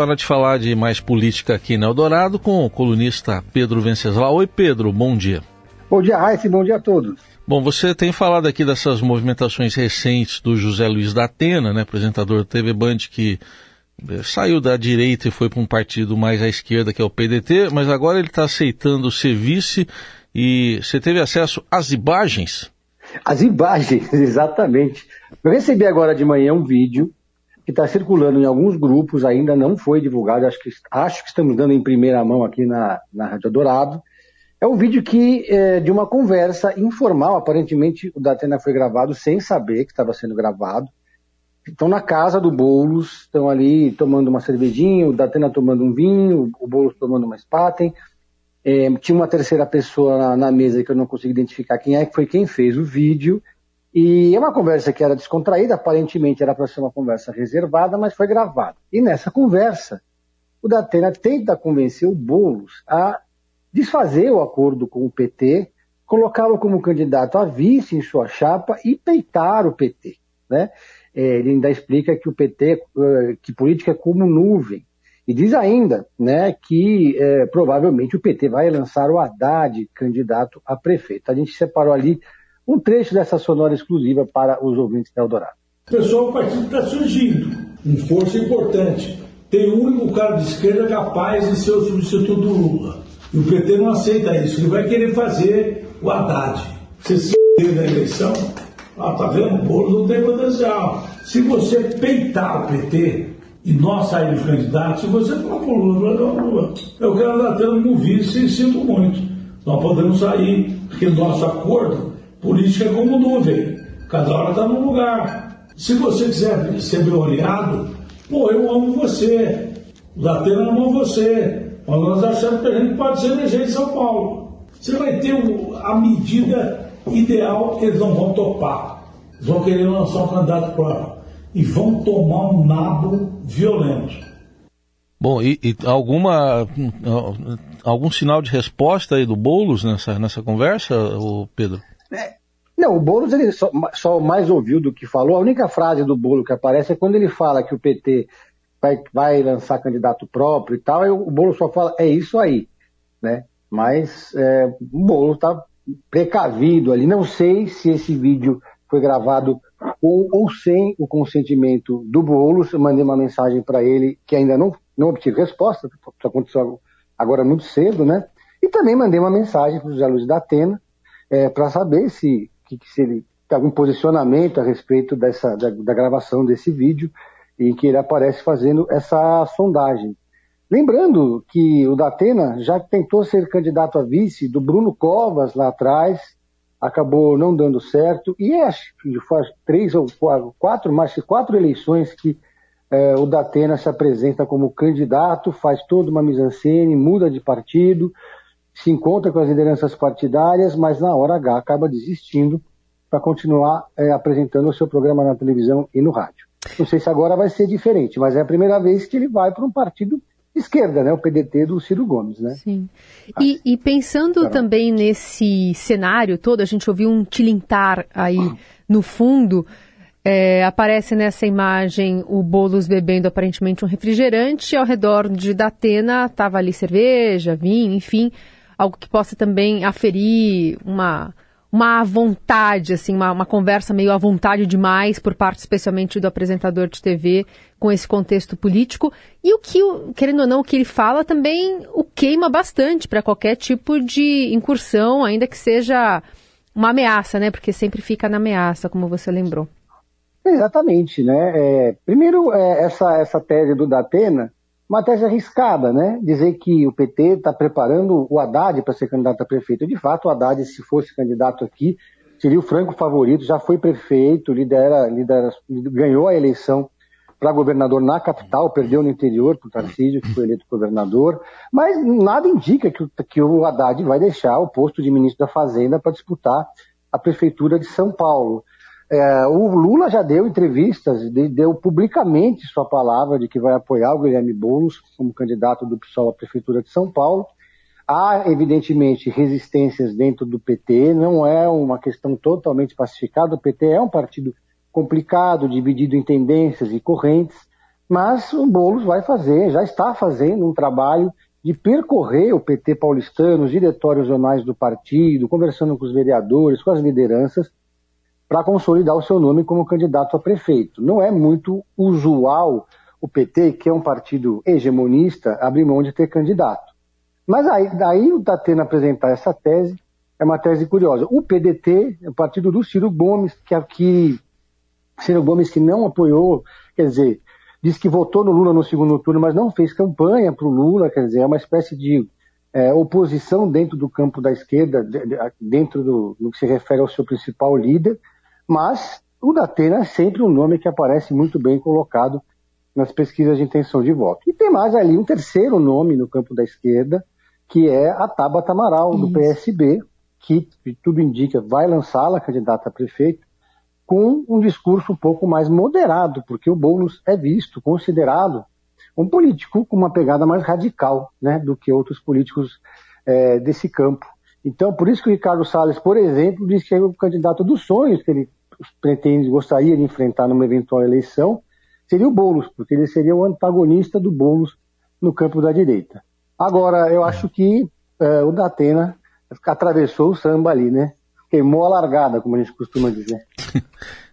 hora de falar de mais política aqui no Eldorado com o colunista Pedro Venceslau. Oi, Pedro, bom dia. Bom dia, Raíssa, bom dia a todos. Bom, você tem falado aqui dessas movimentações recentes do José Luiz da Atena, né, apresentador da TV Band, que eh, saiu da direita e foi para um partido mais à esquerda, que é o PDT, mas agora ele está aceitando ser vice e você teve acesso às imagens? As imagens, exatamente. Eu recebi agora de manhã um vídeo que está circulando em alguns grupos, ainda não foi divulgado, acho que, acho que estamos dando em primeira mão aqui na, na Rádio Dourado. É um vídeo que é, de uma conversa informal, aparentemente o Datena foi gravado sem saber que estava sendo gravado. Estão na casa do Boulos, estão ali tomando uma cervejinha, o Datena tomando um vinho, o Boulos tomando uma Spaten. É, tinha uma terceira pessoa na, na, mesa que eu não consigo identificar quem é, que foi quem fez o vídeo. E é uma conversa que era descontraída, aparentemente era para ser uma conversa reservada, mas foi gravada. E nessa conversa, o Datena tenta convencer o Boulos a desfazer o acordo com o PT, colocá-lo como candidato a vice em sua chapa e peitar o PT. Né? É, ele ainda explica que o PT, eh, que política é como nuvem. E diz ainda né, que é, provavelmente o PT vai lançar o Haddad candidato a prefeito. A gente separou ali um trecho dessa sonora exclusiva para os ouvintes da Eldorado. Pessoal, o partido está surgindo, com força importante. Tem o único cara de esquerda capaz de ser o substituto do Lula. E o PT não aceita isso. Ele vai querer fazer o Haddad. Você se da eleição, ah, tá vendo? O Boulos não tem potencial. Se você peitar o PT e nós sairmos candidatos, se você falar pro Lula, não, Lula, eu quero dar tendo um vice e sinto muito. Nós podemos sair, porque nosso acordo Política é como nuvem. Cada hora está num lugar. Se você quiser ser meu aliado, pô, eu amo você. Datena ama você. Mas nós achamos que a gente pode ser eleger em São Paulo. Você vai ter a medida ideal, eles não vão topar. Eles vão querer lançar um candidato próprio. E vão tomar um nabo violento. Bom, e, e, alguma algum sinal de resposta aí do Boulos nessa, nessa conversa, o Pedro? É, não, o Boulos ele só, só, mais ouviu do que falou. A única frase do Boulos que aparece é quando ele fala que o PT vai, vai lançar candidato próprio e tal, e o Boulos só fala, é isso aí, né? Mas é, o Boulos está precavido ali. Não sei se esse vídeo foi gravado com ou sem o consentimento do Boulos. Eu mandei uma mensagem para ele que ainda não, não obtive resposta, isso aconteceu agora muito cedo, né? E também mandei uma mensagem para o José Luiz da Atena, é, para saber se, que, se ele tem algum posicionamento a respeito dessa, da, da, gravação desse vídeo em que ele aparece fazendo essa sondagem. Lembrando que o Datena já tentou ser candidato a vice do Bruno Covas lá atrás, acabou não dando certo, e acho que faz três ou quatro, mais de quatro eleições que é, o Datena se apresenta como candidato, faz toda uma mise-en-scène, muda de partido, se encontra com as lideranças partidárias, mas na hora H acaba desistindo para continuar é, apresentando o seu programa na televisão e no rádio. Não sei se agora vai ser diferente, mas é a primeira vez que ele vai para um partido de esquerda, né? O PDT do Ciro Gomes, né? Sim. E, e pensando também nesse cenário todo, a gente ouviu um tilintar aí no fundo. É, aparece nessa imagem o Boulos bebendo aparentemente um refrigerante, ao redor de Datena estava ali cerveja, vinho, enfim algo que possa também aferir uma, uma vontade, assim, uma, uma conversa meio à vontade demais por parte especialmente do apresentador de TV com esse contexto político. E o que, querendo ou não, o que ele fala também o queima bastante para qualquer tipo de incursão, ainda que seja uma ameaça, né? Porque sempre fica na ameaça, como você lembrou. Exatamente, né? É, primeiro, é, essa, essa tese do Datena uma tese arriscada, né? Dizer que o PT está preparando o Haddad para ser candidato a prefeito. De fato, o Haddad, se fosse candidato aqui, seria o franco favorito, já foi prefeito, lidera, lidera, ganhou a eleição para governador na capital, perdeu no interior para o Tarcísio, que foi eleito governador, mas nada indica que, que o Haddad vai deixar o posto de ministro da Fazenda para disputar a prefeitura de São Paulo. É, o Lula já deu entrevistas, deu publicamente sua palavra de que vai apoiar o Guilherme Boulos como candidato do PSOL à Prefeitura de São Paulo. Há, evidentemente, resistências dentro do PT, não é uma questão totalmente pacificada. O PT é um partido complicado, dividido em tendências e correntes, Mas o Boulos vai fazer, já está fazendo um trabalho de percorrer o PT paulistano, os diretórios jornais do partido, conversando com os vereadores, com as lideranças, para consolidar o seu nome como candidato a prefeito. Não é muito usual o PT, que é um partido hegemonista, abrir mão de ter candidato. Mas aí, daí o Datena apresentar essa tese é uma tese curiosa. O PDT, é o partido do Ciro Gomes, que aqui Ciro Gomes que não apoiou, quer dizer, disse que votou no Lula no segundo turno, mas não fez campanha para o Lula, quer dizer, é uma espécie de é, oposição dentro do campo da esquerda, dentro do, no que se refere ao seu principal líder, mas o Datena é sempre um nome que aparece muito bem colocado nas pesquisas de intenção de voto. E tem mais ali um terceiro nome no campo da esquerda, que é a Tabata Amaral, do PSB, que tudo indica vai lançá-la candidata a prefeito, com um discurso um pouco mais moderado, porque o Boulos é visto, considerado um político com uma pegada mais radical né, do que outros políticos é, desse campo. Então, por isso que o Ricardo Salles, por exemplo, diz que é o candidato dos sonhos que ele pretende, gostaria de enfrentar numa eventual eleição, seria o Boulos, porque ele seria o antagonista do Boulos no campo da direita. Agora, eu acho que é, o Datena atravessou o samba ali, né? queimou a largada, como a gente costuma dizer.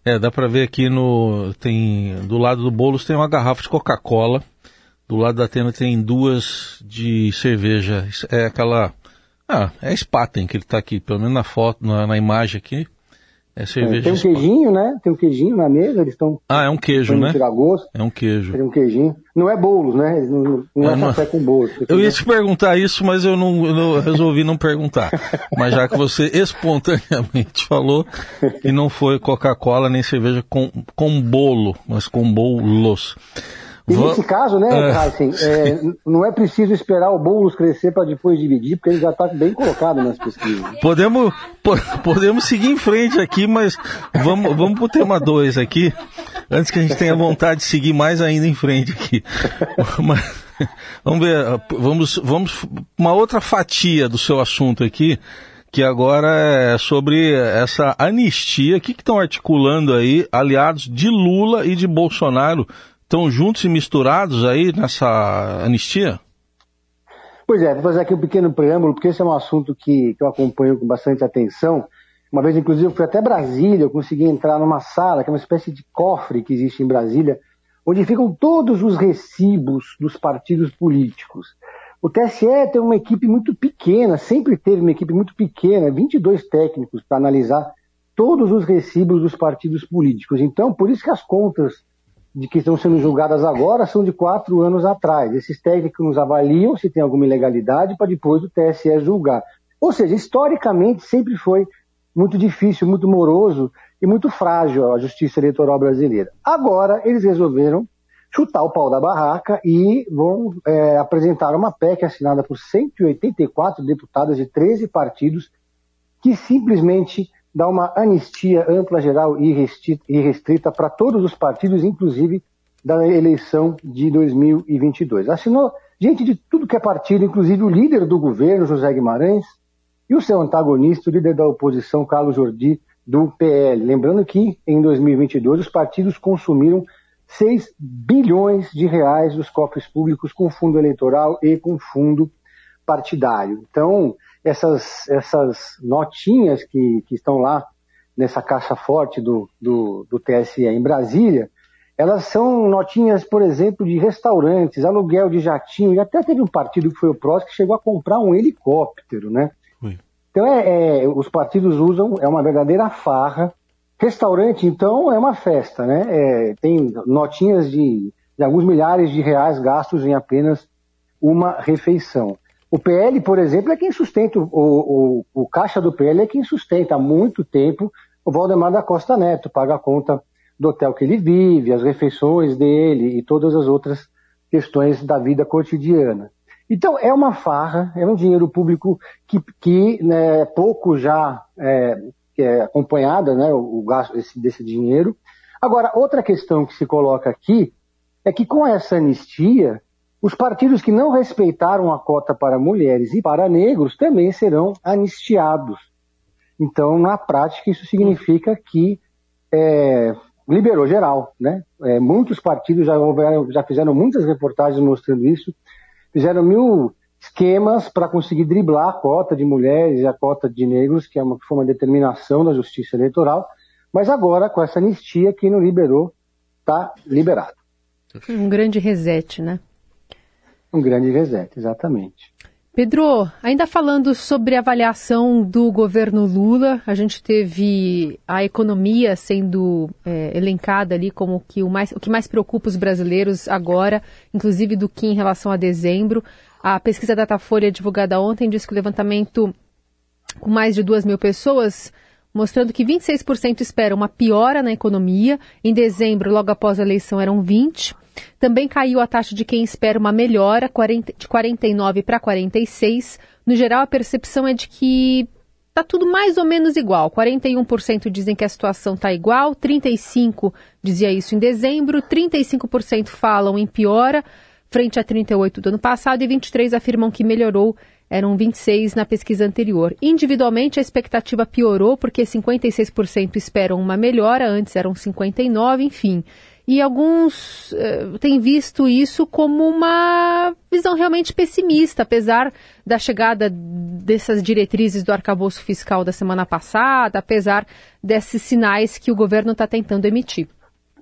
é, dá para ver aqui no tem do lado do Bolos tem uma garrafa de Coca-Cola, do lado da Atena tem duas de cerveja. É aquela ah, é Spaten que ele está aqui, pelo menos na foto, na, na imagem aqui. É cerveja. tem um queijinho, né? Tem um queijinho na mesa, eles estão. Ah, é um queijo, né? Tirar gosto. É um queijo. Tem um queijinho. Não é bolos, né? Não, não é, é café com bolo. Eu ia te perguntar isso, mas eu não eu resolvi não perguntar. mas já que você espontaneamente falou que não foi Coca-Cola nem cerveja com, com bolo, mas com bolos. E nesse caso, né, é, Heisen, é, não é preciso esperar o Boulos crescer para depois dividir, porque ele já está bem colocado nas pesquisas. Podemos, po podemos seguir em frente aqui, mas vamos, vamos para o tema 2 aqui, antes que a gente tenha vontade de seguir mais ainda em frente aqui. Mas, vamos ver, vamos, vamos uma outra fatia do seu assunto aqui, que agora é sobre essa anistia. O que estão articulando aí aliados de Lula e de Bolsonaro estão juntos e misturados aí nessa anistia? Pois é, vou fazer aqui um pequeno preâmbulo, porque esse é um assunto que, que eu acompanho com bastante atenção. Uma vez, inclusive, eu fui até Brasília, eu consegui entrar numa sala, que é uma espécie de cofre que existe em Brasília, onde ficam todos os recibos dos partidos políticos. O TSE tem uma equipe muito pequena, sempre teve uma equipe muito pequena, 22 técnicos para analisar todos os recibos dos partidos políticos. Então, por isso que as contas de que estão sendo julgadas agora são de quatro anos atrás. Esses técnicos nos avaliam se tem alguma ilegalidade para depois o TSE julgar. Ou seja, historicamente sempre foi muito difícil, muito moroso e muito frágil a justiça eleitoral brasileira. Agora eles resolveram chutar o pau da barraca e vão é, apresentar uma PEC assinada por 184 deputados de 13 partidos que simplesmente dá uma anistia ampla, geral e restrita para todos os partidos, inclusive da eleição de 2022. Assinou gente de tudo que é partido, inclusive o líder do governo, José Guimarães, e o seu antagonista, o líder da oposição, Carlos Jordi, do PL. Lembrando que em 2022 os partidos consumiram 6 bilhões de reais dos cofres públicos com fundo eleitoral e com fundo partidário. Então, essas, essas notinhas que, que estão lá nessa caixa forte do, do, do TSE em Brasília, elas são notinhas, por exemplo, de restaurantes, aluguel de jatinho, e até teve um partido que foi o PROS que chegou a comprar um helicóptero, né? Então, é, é, os partidos usam, é uma verdadeira farra. Restaurante, então, é uma festa, né? É, tem notinhas de, de alguns milhares de reais gastos em apenas uma refeição. O PL, por exemplo, é quem sustenta, o, o, o caixa do PL é quem sustenta há muito tempo o Valdemar da Costa Neto, paga a conta do hotel que ele vive, as refeições dele e todas as outras questões da vida cotidiana. Então, é uma farra, é um dinheiro público que, que né, pouco já é, é acompanhada, né, o, o gasto desse, desse dinheiro. Agora, outra questão que se coloca aqui é que com essa anistia, os partidos que não respeitaram a cota para mulheres e para negros também serão anistiados. Então, na prática, isso significa que é, liberou geral, né? É, muitos partidos já, já fizeram muitas reportagens mostrando isso, fizeram mil esquemas para conseguir driblar a cota de mulheres e a cota de negros, que é uma, foi uma determinação da Justiça Eleitoral, mas agora, com essa anistia, quem não liberou, está liberado. Um grande reset, né? Um grande reset, exatamente. Pedro, ainda falando sobre a avaliação do governo Lula, a gente teve a economia sendo é, elencada ali como que o, mais, o que mais preocupa os brasileiros agora, inclusive do que em relação a dezembro. A pesquisa Datafolha divulgada ontem diz que o levantamento com mais de duas mil pessoas mostrando que 26% esperam uma piora na economia. Em dezembro, logo após a eleição, eram 20%. Também caiu a taxa de quem espera uma melhora, de 49 para 46. No geral, a percepção é de que está tudo mais ou menos igual. 41% dizem que a situação está igual, 35% dizia isso em dezembro, 35% falam em piora, frente a 38% do ano passado, e 23% afirmam que melhorou eram 26 na pesquisa anterior. Individualmente, a expectativa piorou, porque 56% esperam uma melhora, antes eram 59%, enfim. E alguns uh, têm visto isso como uma visão realmente pessimista, apesar da chegada dessas diretrizes do arcabouço fiscal da semana passada, apesar desses sinais que o governo está tentando emitir.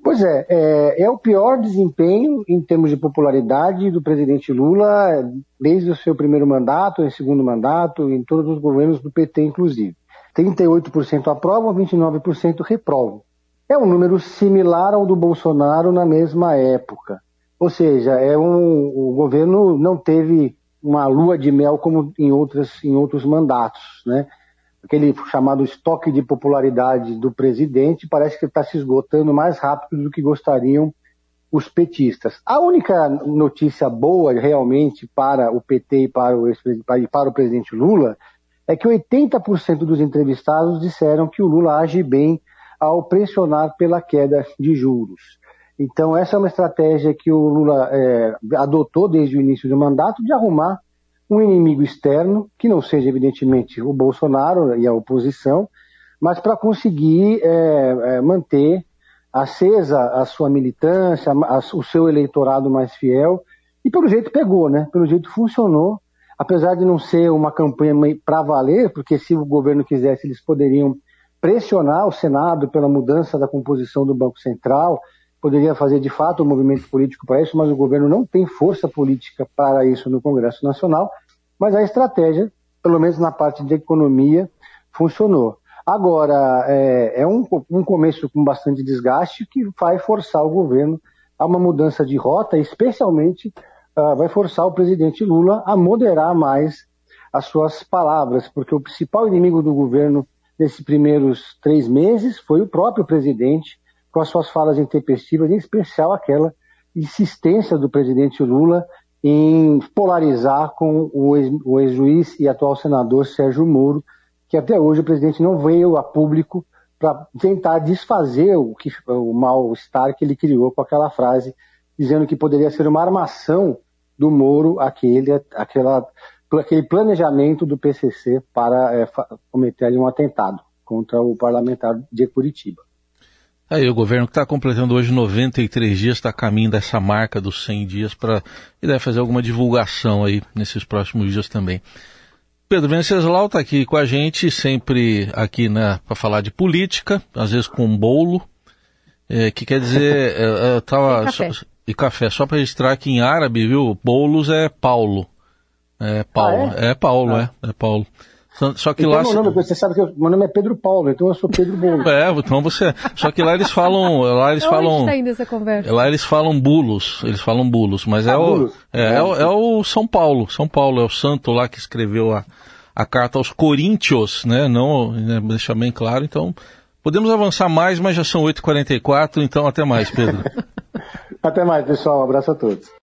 Pois é, é, é, o pior desempenho em termos de popularidade do presidente Lula desde o seu primeiro mandato, em segundo mandato, em todos os governos do PT, inclusive. 38% aprovam, 29% reprovam. É um número similar ao do Bolsonaro na mesma época. Ou seja, é um, o governo não teve uma lua de mel como em, outras, em outros mandatos, né? aquele chamado estoque de popularidade do presidente parece que está se esgotando mais rápido do que gostariam os petistas. A única notícia boa realmente para o PT e para o, e para o presidente Lula é que 80% dos entrevistados disseram que o Lula age bem ao pressionar pela queda de juros. Então, essa é uma estratégia que o Lula é, adotou desde o início do mandato de arrumar um inimigo externo, que não seja, evidentemente, o Bolsonaro e a oposição, mas para conseguir é, é, manter acesa a sua militância, a, o seu eleitorado mais fiel, e pelo jeito pegou, né? Pelo jeito funcionou, apesar de não ser uma campanha para valer, porque se o governo quisesse, eles poderiam pressionar o Senado pela mudança da composição do Banco Central, poderia fazer de fato um movimento político para isso, mas o governo não tem força política para isso no Congresso Nacional. Mas a estratégia, pelo menos na parte de economia, funcionou. Agora, é, é um, um começo com bastante desgaste que vai forçar o governo a uma mudança de rota, especialmente uh, vai forçar o presidente Lula a moderar mais as suas palavras, porque o principal inimigo do governo nesses primeiros três meses foi o próprio presidente, com as suas falas intempestivas, em especial aquela insistência do presidente Lula em polarizar com o ex-juiz e atual senador Sérgio Moro, que até hoje o presidente não veio a público para tentar desfazer o, que, o mal-estar que ele criou com aquela frase, dizendo que poderia ser uma armação do Moro aquele, aquela, aquele planejamento do PCC para é, cometer ali um atentado contra o parlamentar de Curitiba. Aí o governo que está completando hoje 93 dias está a caminho dessa marca dos 100 dias para e deve fazer alguma divulgação aí nesses próximos dias também. Pedro Venceslau está aqui com a gente, sempre aqui né, para falar de política, às vezes com um bolo, é, que quer dizer, é, é, tava, café. Só, e café, só para registrar que em árabe, viu, bolos é Paulo. É Paulo, ah, é? é? Paulo, ah. é, é Paulo. Só que então, lá. Meu nome, você sabe que eu, meu nome é Pedro Paulo, então eu sou Pedro Bolo. É, então você. Só que lá eles falam. Lá eles falam. Tá indo essa conversa? Lá eles falam bulos. Eles falam bulos, mas ah, é, o, é, é, o, é o São Paulo. São Paulo é o santo lá que escreveu a, a carta aos Coríntios, né? Não, né, deixar bem claro. Então, podemos avançar mais, mas já são 8h44, então até mais, Pedro. até mais, pessoal. Um abraço a todos.